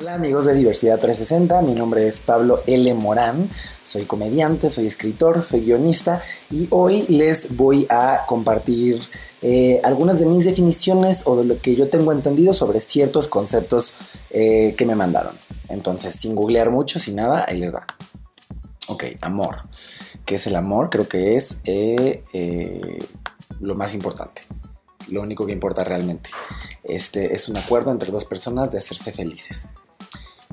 Hola amigos de Diversidad 360, mi nombre es Pablo L. Morán, soy comediante, soy escritor, soy guionista y hoy les voy a compartir eh, algunas de mis definiciones o de lo que yo tengo entendido sobre ciertos conceptos eh, que me mandaron. Entonces, sin googlear mucho, sin nada, ahí les va. Ok, amor. ¿Qué es el amor? Creo que es eh, lo más importante, lo único que importa realmente. Este es un acuerdo entre dos personas de hacerse felices.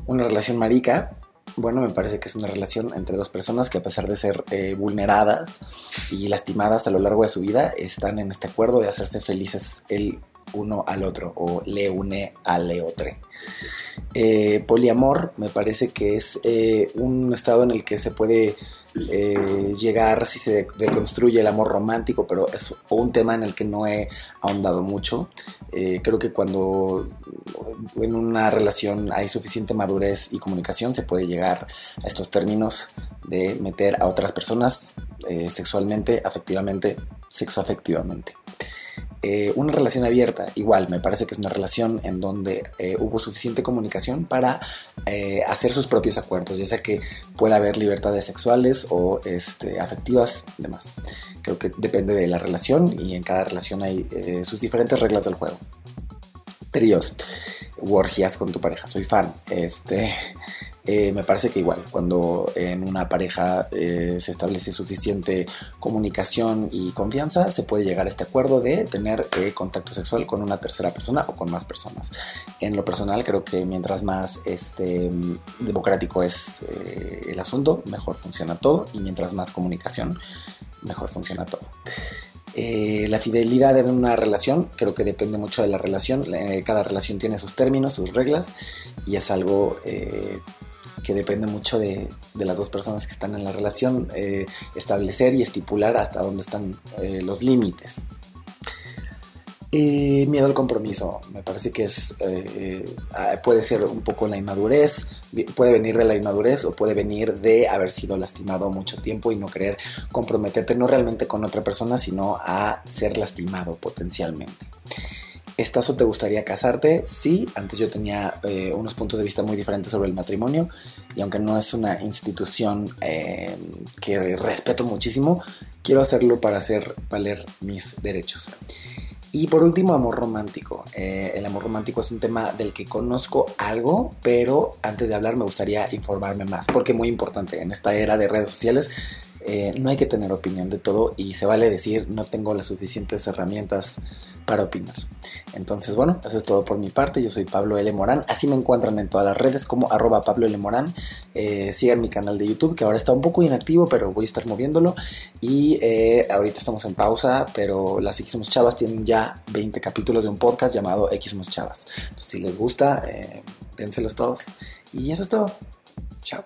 Una relación marica, bueno, me parece que es una relación entre dos personas que a pesar de ser eh, vulneradas y lastimadas a lo largo de su vida, están en este acuerdo de hacerse felices el uno al otro o le une al otro. Eh, poliamor me parece que es eh, un estado en el que se puede eh, llegar si se deconstruye el amor romántico, pero es un tema en el que no he ahondado mucho. Eh, creo que cuando en una relación hay suficiente madurez y comunicación, se puede llegar a estos términos de meter a otras personas eh, sexualmente, afectivamente, sexoafectivamente. Eh, una relación abierta, igual, me parece que es una relación en donde eh, hubo suficiente comunicación para eh, hacer sus propios acuerdos, ya sea que pueda haber libertades sexuales o este, afectivas, demás. Creo que depende de la relación y en cada relación hay sus diferentes reglas del juego. Tríos, orgías con tu pareja, soy fan. Este, eh, me parece que igual, cuando en una pareja eh, se establece suficiente comunicación y confianza, se puede llegar a este acuerdo de tener eh, contacto sexual con una tercera persona o con más personas. En lo personal, creo que mientras más este, democrático es el asunto, mejor funciona todo y mientras más comunicación, mejor funciona todo. la fidelidad en una relación creo que depende mucho de la relación. cada relación tiene sus términos, sus reglas y es algo que depende mucho de, las dos personas que están en la relación, eh, establecer y estipular hasta dónde están eh, los límites. miedo al compromiso, me parece que es eh, puede ser un poco la inmadurez, puede venir de la inmadurez o puede venir de haber sido lastimado mucho tiempo y no querer comprometerte no realmente con otra persona, sino a ser lastimado potencialmente. ¿Estás o te gustaría casarte? Sí, antes yo tenía eh, unos puntos de vista muy diferentes sobre el matrimonio y aunque no es una institución eh, que respeto muchísimo, quiero hacerlo para hacer valer mis derechos. Y por último, amor romántico. Eh, el amor romántico es un tema del que conozco algo, pero antes de hablar me gustaría informarme más, porque muy importante en esta era de redes sociales no hay que tener opinión de todo y se vale decir no tengo las suficientes herramientas para opinar. Entonces, bueno, eso es todo por mi parte. Yo soy Pablo L. Morán. Así me encuentran en todas las redes como arroba Pablo L. Morán. Eh, sigan mi canal de YouTube que ahora está un poco inactivo, pero voy a estar moviéndolo. Y eh, ahorita estamos en pausa, pero las X Chavas tienen ya 20 capítulos de un podcast llamado X Chavas. si les gusta, dénselos todos. Y eso es todo. Chao.